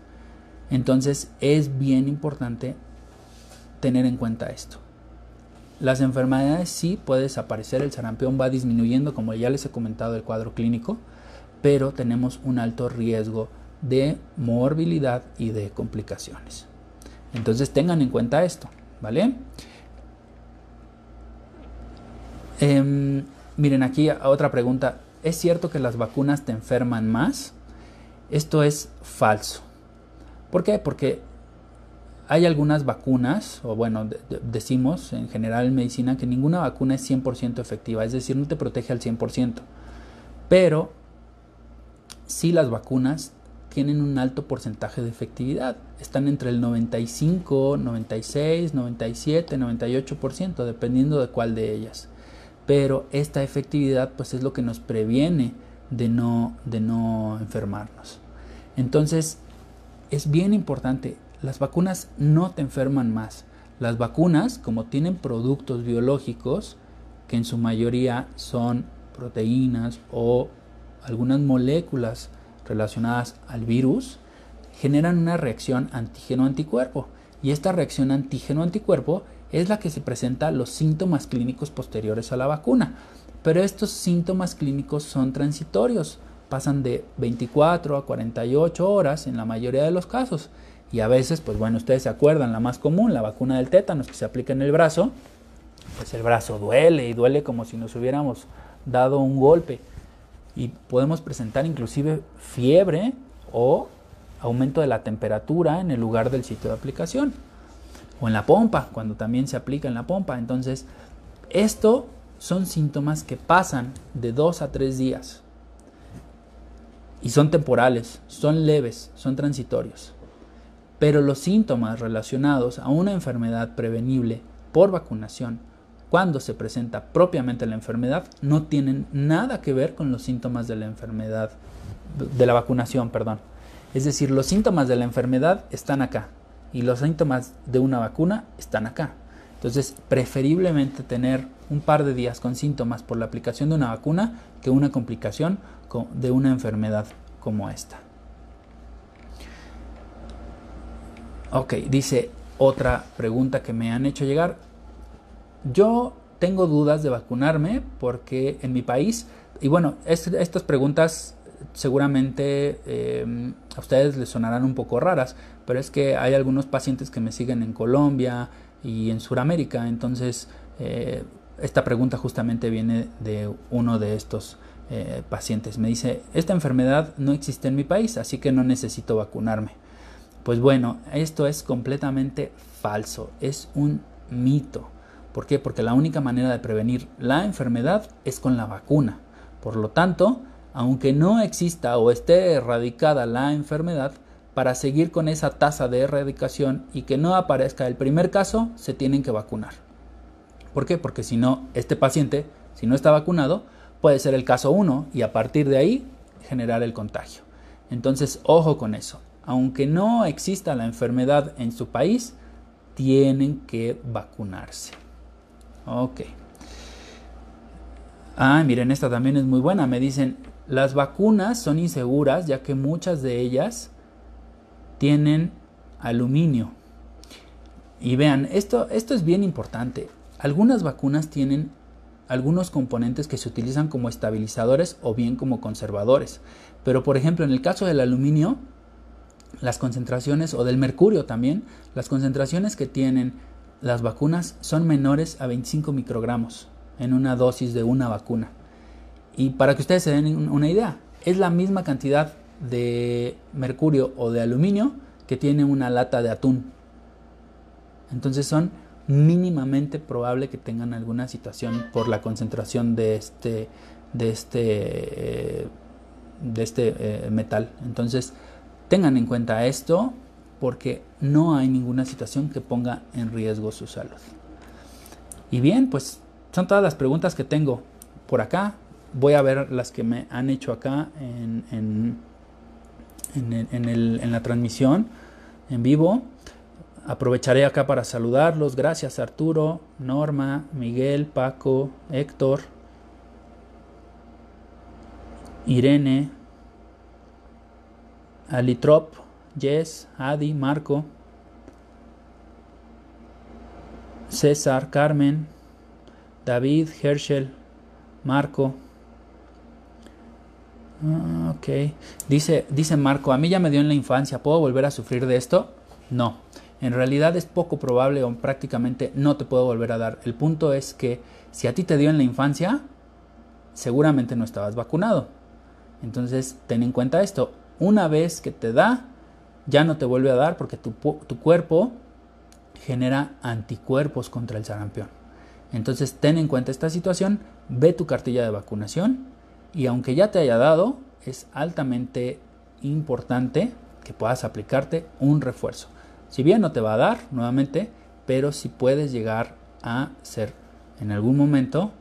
Entonces es bien importante tener en cuenta esto. Las enfermedades sí puede desaparecer, el sarampión va disminuyendo, como ya les he comentado el cuadro clínico, pero tenemos un alto riesgo de morbilidad y de complicaciones. Entonces tengan en cuenta esto, ¿vale? Em, miren aquí otra pregunta. ¿Es cierto que las vacunas te enferman más? Esto es falso. ¿Por qué? Porque hay algunas vacunas, o bueno, decimos en general en medicina que ninguna vacuna es 100% efectiva, es decir, no te protege al 100%. Pero sí las vacunas tienen un alto porcentaje de efectividad. Están entre el 95, 96, 97, 98%, dependiendo de cuál de ellas. Pero esta efectividad pues es lo que nos previene de no, de no enfermarnos. Entonces, es bien importante las vacunas no te enferman más. Las vacunas, como tienen productos biológicos, que en su mayoría son proteínas o algunas moléculas relacionadas al virus, generan una reacción antígeno-anticuerpo. Y esta reacción antígeno-anticuerpo es la que se presenta los síntomas clínicos posteriores a la vacuna. Pero estos síntomas clínicos son transitorios, pasan de 24 a 48 horas en la mayoría de los casos. Y a veces, pues bueno, ustedes se acuerdan, la más común, la vacuna del tétanos que se aplica en el brazo, pues el brazo duele y duele como si nos hubiéramos dado un golpe. Y podemos presentar inclusive fiebre o aumento de la temperatura en el lugar del sitio de aplicación. O en la pompa, cuando también se aplica en la pompa. Entonces, esto son síntomas que pasan de dos a tres días. Y son temporales, son leves, son transitorios pero los síntomas relacionados a una enfermedad prevenible por vacunación, cuando se presenta propiamente la enfermedad, no tienen nada que ver con los síntomas de la enfermedad, de la vacunación, perdón. Es decir, los síntomas de la enfermedad están acá y los síntomas de una vacuna están acá. Entonces, preferiblemente tener un par de días con síntomas por la aplicación de una vacuna que una complicación de una enfermedad como esta. Ok, dice otra pregunta que me han hecho llegar. Yo tengo dudas de vacunarme porque en mi país, y bueno, estas preguntas seguramente eh, a ustedes les sonarán un poco raras, pero es que hay algunos pacientes que me siguen en Colombia y en Sudamérica, entonces eh, esta pregunta justamente viene de uno de estos eh, pacientes. Me dice, esta enfermedad no existe en mi país, así que no necesito vacunarme. Pues bueno, esto es completamente falso, es un mito. ¿Por qué? Porque la única manera de prevenir la enfermedad es con la vacuna. Por lo tanto, aunque no exista o esté erradicada la enfermedad, para seguir con esa tasa de erradicación y que no aparezca el primer caso, se tienen que vacunar. ¿Por qué? Porque si no, este paciente, si no está vacunado, puede ser el caso 1 y a partir de ahí generar el contagio. Entonces, ojo con eso. Aunque no exista la enfermedad en su país, tienen que vacunarse. Ok. Ah, miren, esta también es muy buena. Me dicen, las vacunas son inseguras ya que muchas de ellas tienen aluminio. Y vean, esto, esto es bien importante. Algunas vacunas tienen algunos componentes que se utilizan como estabilizadores o bien como conservadores. Pero por ejemplo, en el caso del aluminio, las concentraciones, o del mercurio también, las concentraciones que tienen las vacunas son menores a 25 microgramos en una dosis de una vacuna. Y para que ustedes se den una idea, es la misma cantidad de mercurio o de aluminio que tiene una lata de atún. Entonces son mínimamente probable que tengan alguna situación por la concentración de este de este eh, de este eh, metal. Entonces tengan en cuenta esto porque no hay ninguna situación que ponga en riesgo su salud. Y bien, pues son todas las preguntas que tengo por acá. Voy a ver las que me han hecho acá en, en, en, la transmisión en vivo. Aprovecharé acá para saludarlos. Gracias Arturo, Norma, Miguel, Paco, Héctor, Irene, Alitrop, Jess, Adi, Marco, César, Carmen, David, Herschel, Marco. Ah, ok. Dice, dice Marco, a mí ya me dio en la infancia, ¿puedo volver a sufrir de esto? No. En realidad es poco probable o prácticamente no te puedo volver a dar. El punto es que si a ti te dio en la infancia, seguramente no estabas vacunado. Entonces, ten en cuenta esto. Una vez que te da, ya no te vuelve a dar porque tu, cuerpo genera anticuerpos contra el sarampión. Entonces ten en cuenta esta situación, ve tu cartilla de vacunación y aunque ya te haya dado, es altamente importante que puedas aplicarte un refuerzo. Si bien no te va a dar nuevamente, pero si puedes llegar a ser en algún momento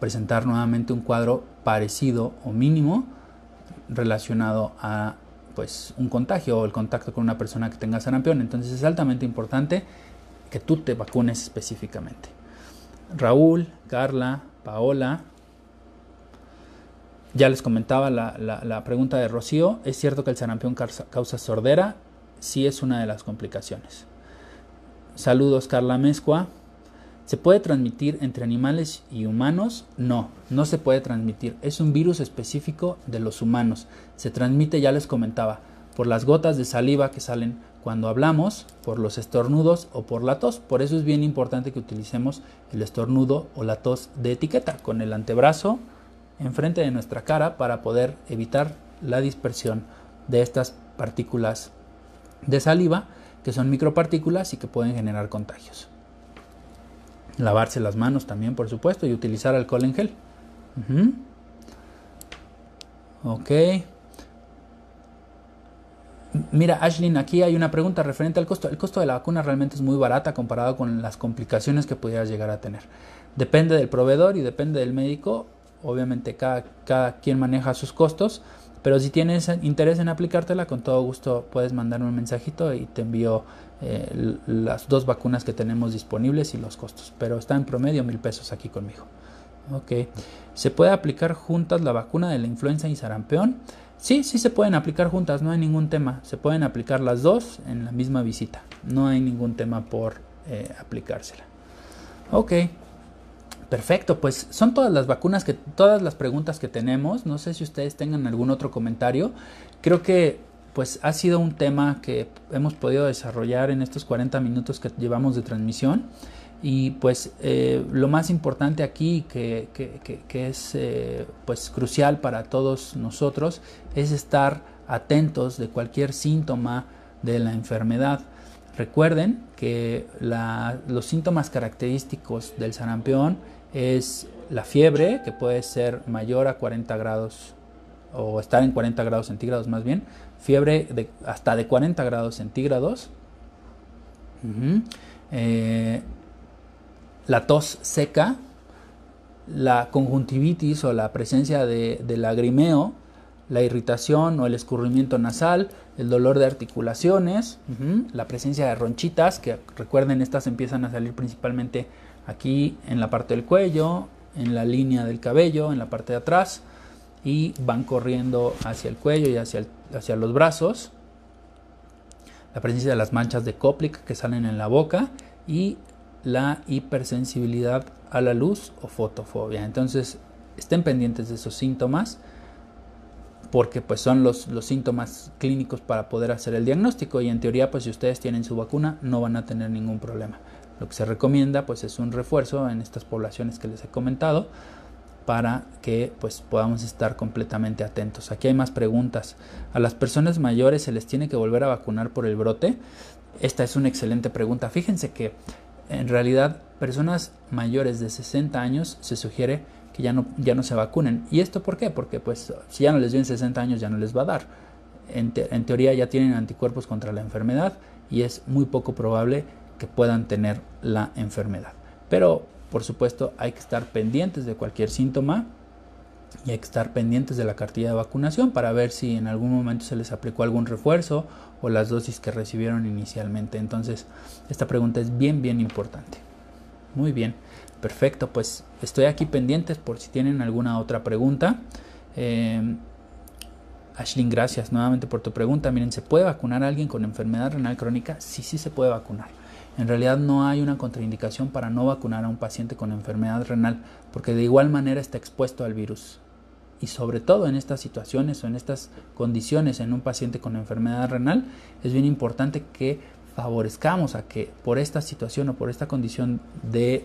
presentar nuevamente un cuadro parecido o mínimo relacionado a pues un contagio o el contacto con una persona que tenga sarampión. Entonces es altamente importante que tú te vacunes específicamente. Raúl, Carla, Paola, ya les comentaba la, pregunta de Rocío, ¿es cierto que el sarampión causa sordera? Sí es una de las complicaciones. Saludos Carla Mezcua. ¿Se puede transmitir entre animales y humanos? No, no se puede transmitir. Es un virus específico de los humanos. Se transmite, ya les comentaba, por las gotas de saliva que salen cuando hablamos, por los estornudos o por la tos. Por eso es bien importante que utilicemos el estornudo o la tos de etiqueta con el antebrazo enfrente de nuestra cara para poder evitar la dispersión de estas partículas de saliva que son micropartículas y que pueden generar contagios. Lavarse las manos también, por supuesto, y utilizar alcohol en gel. Ok. Mira, Ashlyn, aquí hay una pregunta referente al costo. El costo de la vacuna realmente es muy barata comparado con las complicaciones que pudieras llegar a tener. Depende del proveedor y depende del médico. Obviamente cada, cada quien maneja sus costos, Pero si tienes interés en aplicártela, con todo gusto puedes mandarme un mensajito y te envío eh, las dos vacunas que tenemos disponibles y los costos. Pero está en promedio mil pesos aquí conmigo. Ok. ¿Se puede aplicar juntas la vacuna de la influenza y sarampión? Sí, sí se pueden aplicar juntas, no hay ningún tema. Se pueden aplicar las dos en la misma visita. No hay ningún tema por eh, aplicársela. Ok. Perfecto, pues son todas las vacunas que, todas las preguntas que tenemos. No sé si ustedes tengan algún otro comentario. Creo que pues ha sido un tema que hemos podido desarrollar en estos 40 minutos que llevamos de transmisión. Y pues eh, lo más importante aquí que, que, es eh, pues crucial para todos nosotros es estar atentos de cualquier síntoma de la enfermedad. Recuerden que los síntomas característicos del sarampión es la fiebre, que puede ser mayor a 40 grados o estar en 40 grados centígrados más bien, fiebre de, hasta de 40 grados centígrados, eh, la tos seca, la conjuntivitis o la presencia de, lagrimeo, la irritación o el escurrimiento nasal, el dolor de articulaciones, la presencia de ronchitas, que recuerden estas empiezan a salir principalmente aquí en la parte del cuello, en la línea del cabello, en la parte de atrás y van corriendo hacia el cuello y hacia, hacia los brazos. La presencia de las manchas de Koplik que salen en la boca y la hipersensibilidad a la luz o fotofobia. Entonces, estén pendientes de esos síntomas porque pues son los, los, síntomas clínicos para poder hacer el diagnóstico y en teoría pues si ustedes tienen su vacuna no van a tener ningún problema. Lo que se recomienda pues es un refuerzo en estas poblaciones que les he comentado para que pues podamos estar completamente atentos. Aquí hay más preguntas. ¿A las personas mayores se les tiene que volver a vacunar por el brote? Esta es una excelente pregunta. Fíjense que en realidad personas mayores de 60 años se sugiere que ya no, ya no se vacunen. ¿Y esto por qué? Porque pues si ya no les dio 60 años ya no les va a dar. En, en teoría ya tienen anticuerpos contra la enfermedad y es muy poco probable que puedan tener la enfermedad. Pero, por supuesto, hay que estar pendientes de cualquier síntoma y hay que estar pendientes de la cartilla de vacunación para ver si en algún momento se les aplicó algún refuerzo o las dosis que recibieron inicialmente. Entonces, esta pregunta es bien, bien importante. Muy bien, perfecto. Pues estoy aquí pendientes por si tienen alguna otra pregunta. Eh, gracias nuevamente por tu pregunta. Miren, ¿se puede vacunar a alguien con enfermedad renal crónica? Sí, sí se puede vacunar. En realidad no hay una contraindicación para no vacunar a un paciente con enfermedad renal, porque de igual manera está expuesto al virus. Y sobre todo en estas situaciones o en estas condiciones en un paciente con enfermedad renal, es bien importante que favorezcamos a que por esta situación o por esta condición de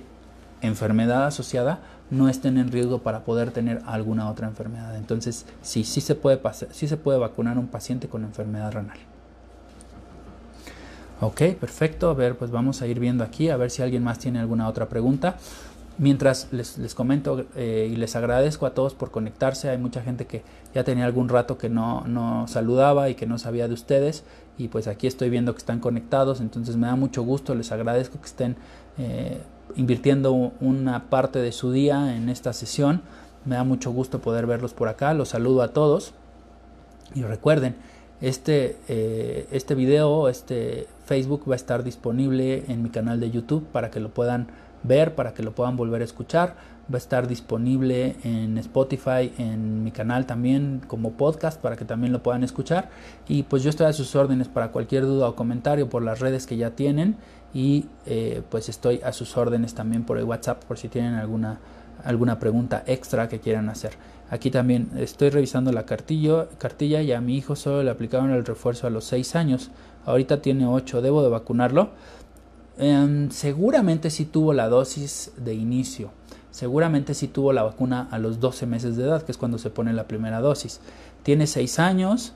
enfermedad asociada no estén en riesgo para poder tener alguna otra enfermedad. Entonces, sí, sí se puede, sí se puede vacunar a un paciente con enfermedad renal. Ok, perfecto. A ver, pues vamos a ir viendo aquí, a ver si alguien más tiene alguna otra pregunta. Mientras les, les comento eh, y les agradezco a todos por conectarse, hay mucha gente que ya tenía algún rato que no, no saludaba y que no sabía de ustedes y pues aquí estoy viendo que están conectados, entonces me da mucho gusto, les agradezco que estén eh, invirtiendo una parte de su día en esta sesión, me da mucho gusto poder verlos por acá, los saludo a todos y recuerden, este, eh, este video, este Facebook va a estar disponible en mi canal de YouTube para que lo puedan ver, para que lo puedan volver a escuchar. Va a estar disponible en Spotify, en mi canal también como podcast para que también lo puedan escuchar. Y pues yo estoy a sus órdenes para cualquier duda o comentario por las redes que ya tienen. Y eh, pues estoy a sus órdenes también por el WhatsApp por si tienen alguna, alguna pregunta extra que quieran hacer. Aquí también estoy revisando la cartilla y a mi hijo solo le aplicaron el refuerzo a los 6 años. Ahorita tiene 8, ¿debo de vacunarlo? Em, seguramente sí tuvo la dosis de inicio. Seguramente sí tuvo la vacuna a los 12 meses de edad, que es cuando se pone la primera dosis. Tiene 6 años.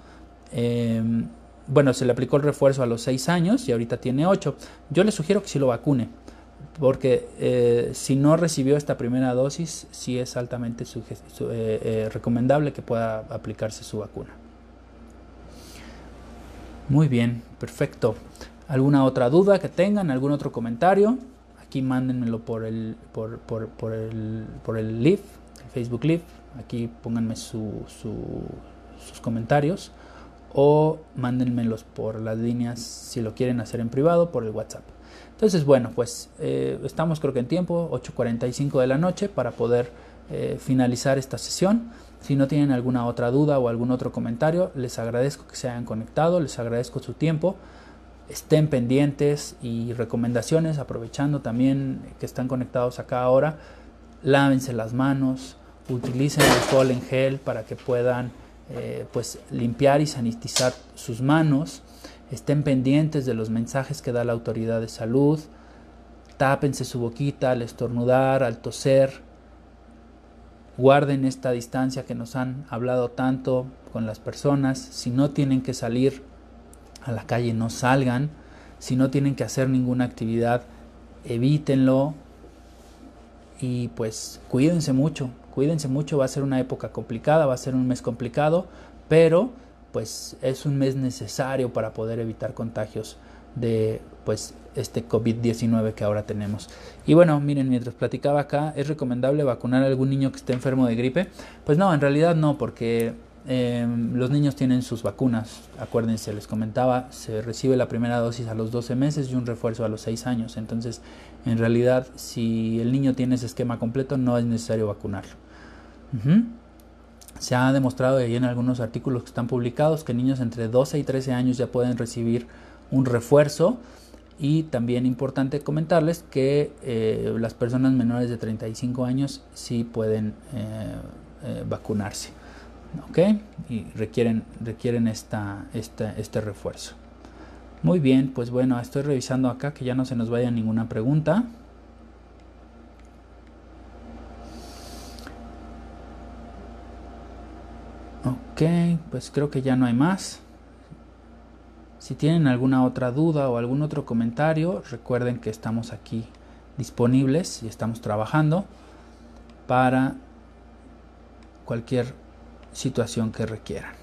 Em, bueno, se le aplicó el refuerzo a los 6 años y ahorita tiene 8. Yo le sugiero que sí lo vacune porque eh, si no recibió esta primera dosis, sí es altamente eh, eh, recomendable que pueda aplicarse su vacuna. Muy bien, perfecto. ¿Alguna otra duda que tengan? ¿Algún otro comentario? Aquí mándenmelo por el, por, el, por el Live, el Facebook Live. Aquí pónganme su, sus comentarios o mándenmelos por las líneas si lo quieren hacer en privado por el WhatsApp. Entonces, bueno, pues eh, estamos creo que en tiempo, 8.45 de la noche, para poder eh, finalizar esta sesión. Si no tienen alguna otra duda o algún otro comentario, les agradezco que se hayan conectado, les agradezco su tiempo. Estén pendientes y recomendaciones, aprovechando también que están conectados acá ahora, lávense las manos, utilicen alcohol en gel para que puedan eh, pues limpiar y sanitizar sus manos, estén pendientes de los mensajes que da la autoridad de salud, tápense su boquita al estornudar, al toser, guarden esta distancia que nos han hablado tanto con las personas, si no tienen que salir a la calle no salgan, si no tienen que hacer ninguna actividad evítenlo y pues cuídense mucho, cuídense mucho, va a ser una época complicada, va a ser un mes complicado, pero pues es un mes necesario para poder evitar contagios de pues este COVID-19 que ahora tenemos. Y bueno, miren, mientras platicaba acá, ¿es recomendable vacunar a algún niño que esté enfermo de gripe? Pues no, en realidad no, porque em, los niños tienen sus vacunas. Acuérdense, les comentaba, se recibe la primera dosis a los 12 meses y un refuerzo a los 6 años. Entonces, en realidad, si el niño tiene ese esquema completo, no es necesario vacunarlo. Se ha demostrado ahí en algunos artículos que están publicados que niños entre 12 y 13 años ya pueden recibir un refuerzo y también importante comentarles que eh, las personas menores de 35 años sí pueden eh, eh, vacunarse. ¿Ok? Y requieren, requieren esta, este refuerzo. Muy bien, pues bueno, estoy revisando acá que ya no se nos vaya ninguna pregunta. Ok, pues creo que ya no hay más. Si tienen alguna otra duda o algún otro comentario, recuerden que estamos aquí disponibles y estamos trabajando para cualquier situación que requieran.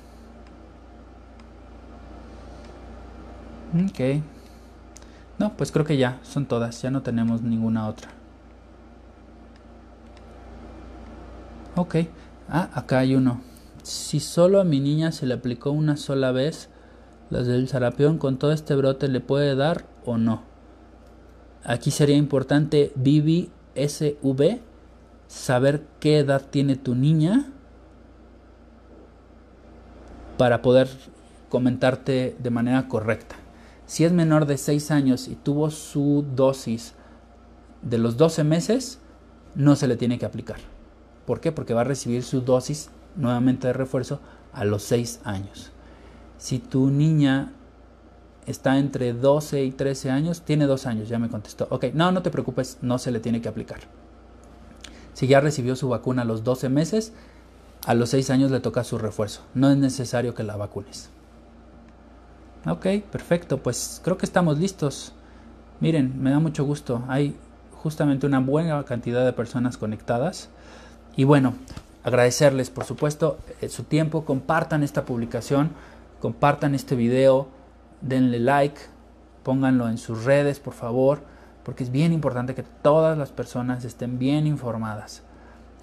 Ok. No, pues creo que ya, son todas, ya no tenemos ninguna otra. Ok. Ah, acá hay uno si solo a mi niña se le aplicó una sola vez las del sarapión, con todo este brote le puede dar o no. Aquí sería importante Vivi SV saber qué edad tiene tu niña para poder comentarte de manera correcta. Si es menor de 6 años y tuvo su dosis de los 12 meses, no se le tiene que aplicar. ¿Por qué? Porque va a recibir su dosis nuevamente de refuerzo a los 6 años. Si tu niña está entre 12 y 13 años, tiene 2 años, ya me contestó. Ok, no, no te preocupes, no se le tiene que aplicar. Si ya recibió su vacuna a los 12 meses, a los 6 años le toca su refuerzo. No es necesario que la vacunes. Ok, perfecto, pues creo que estamos listos. Miren, me da mucho gusto. Hay justamente una buena cantidad de personas conectadas. Y bueno, agradecerles por supuesto eh, su tiempo, compartan esta publicación, compartan este video, denle like, pónganlo en sus redes por favor, porque es bien importante que todas las personas estén bien informadas.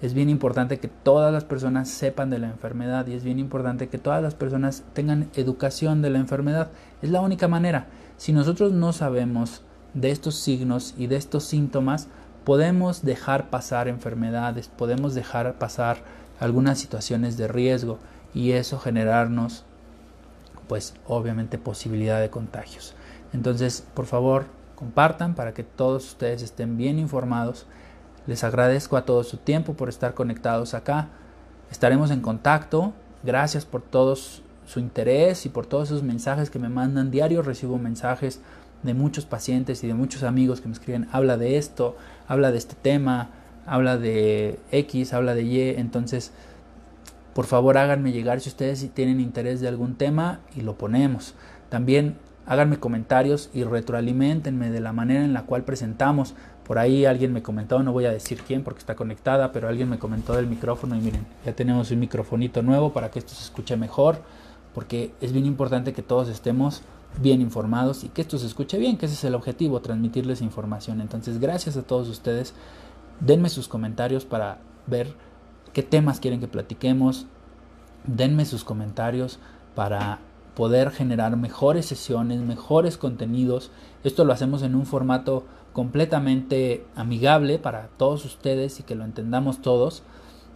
Es bien importante que todas las personas sepan de la enfermedad y es bien importante que todas las personas tengan educación de la enfermedad. Es la única manera. Si nosotros no sabemos de estos signos y de estos síntomas, podemos dejar pasar enfermedades, podemos dejar pasar algunas situaciones de riesgo y eso generarnos pues obviamente posibilidad de contagios. Entonces, por favor, compartan para que todos ustedes estén bien informados. Les agradezco a todo su tiempo por estar conectados acá. Estaremos en contacto. Gracias por todos su interés y por todos esos mensajes que me mandan diario. Recibo mensajes de muchos pacientes y de muchos amigos que me escriben, habla de esto, habla de este tema, habla de X, habla de Y, entonces por favor háganme llegar si ustedes tienen interés de algún tema y lo ponemos. También háganme comentarios y retroalimentenme de la manera en la cual presentamos. Por ahí alguien me comentó, no voy a decir quién porque está conectada, pero alguien me comentó del micrófono y miren, ya tenemos un microfonito nuevo para que esto se escuche mejor, porque es bien importante que todos estemos bien informados y que esto se escuche bien, que ese es el objetivo, transmitirles información. Entonces, gracias a todos ustedes. Denme sus comentarios para ver qué temas quieren que platiquemos. denme sus comentarios para poder generar mejores sesiones, mejores contenidos. Esto lo hacemos en un formato completamente amigable para todos ustedes y que lo entendamos todos.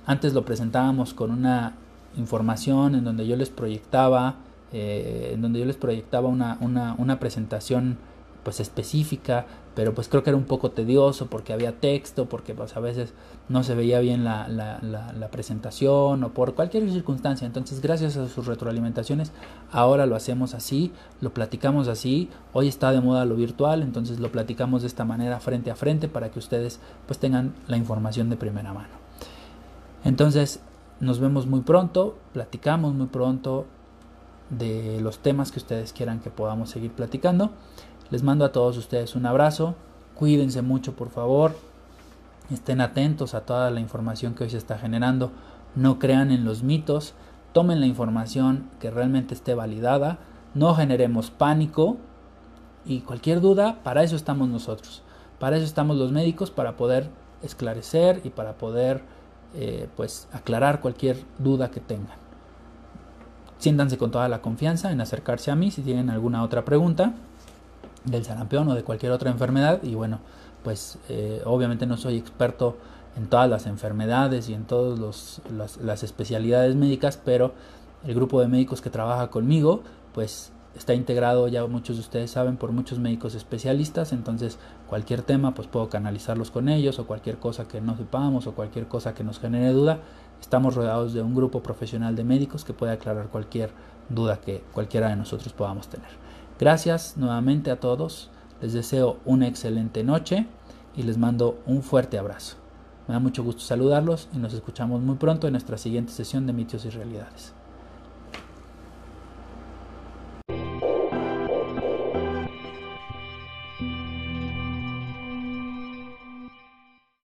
Antes lo presentábamos con una información en donde yo les proyectaba, eh, en donde yo les proyectaba una, una, una presentación pues específica, pero pues creo que era un poco tedioso porque había texto, porque pues a veces no se veía bien la, la, la, presentación o por cualquier circunstancia. Entonces gracias a sus retroalimentaciones ahora lo hacemos así, lo platicamos así, hoy está de moda lo virtual, entonces lo platicamos de esta manera frente a frente para que ustedes pues tengan la información de primera mano. Entonces nos vemos muy pronto, platicamos muy pronto de los temas que ustedes quieran que podamos seguir platicando. Les mando a todos ustedes un abrazo. Cuídense mucho, por favor. Estén atentos a toda la información que hoy se está generando. No crean en los mitos. Tomen la información que realmente esté validada. No generemos pánico. Y cualquier duda, para eso estamos nosotros. Para eso estamos los médicos, para poder esclarecer y para poder eh, pues aclarar cualquier duda que tengan. Siéntanse con toda la confianza en acercarse a mí si tienen alguna otra pregunta del sarampión o de cualquier otra enfermedad. Y bueno pues eh, obviamente no soy experto en todas las enfermedades y en todas las, especialidades médicas pero el grupo de médicos que trabaja conmigo pues está integrado ya muchos de ustedes saben por muchos médicos especialistas. Entonces cualquier tema pues puedo canalizarlos con ellos o cualquier cosa que no sepamos o cualquier cosa que nos genere duda estamos rodeados de un grupo profesional de médicos que puede aclarar cualquier duda que cualquiera de nosotros podamos tener Gracias nuevamente a todos, les deseo una excelente noche y les mando un fuerte abrazo. Me da mucho gusto saludarlos y nos escuchamos muy pronto en nuestra siguiente sesión de mitos y realidades.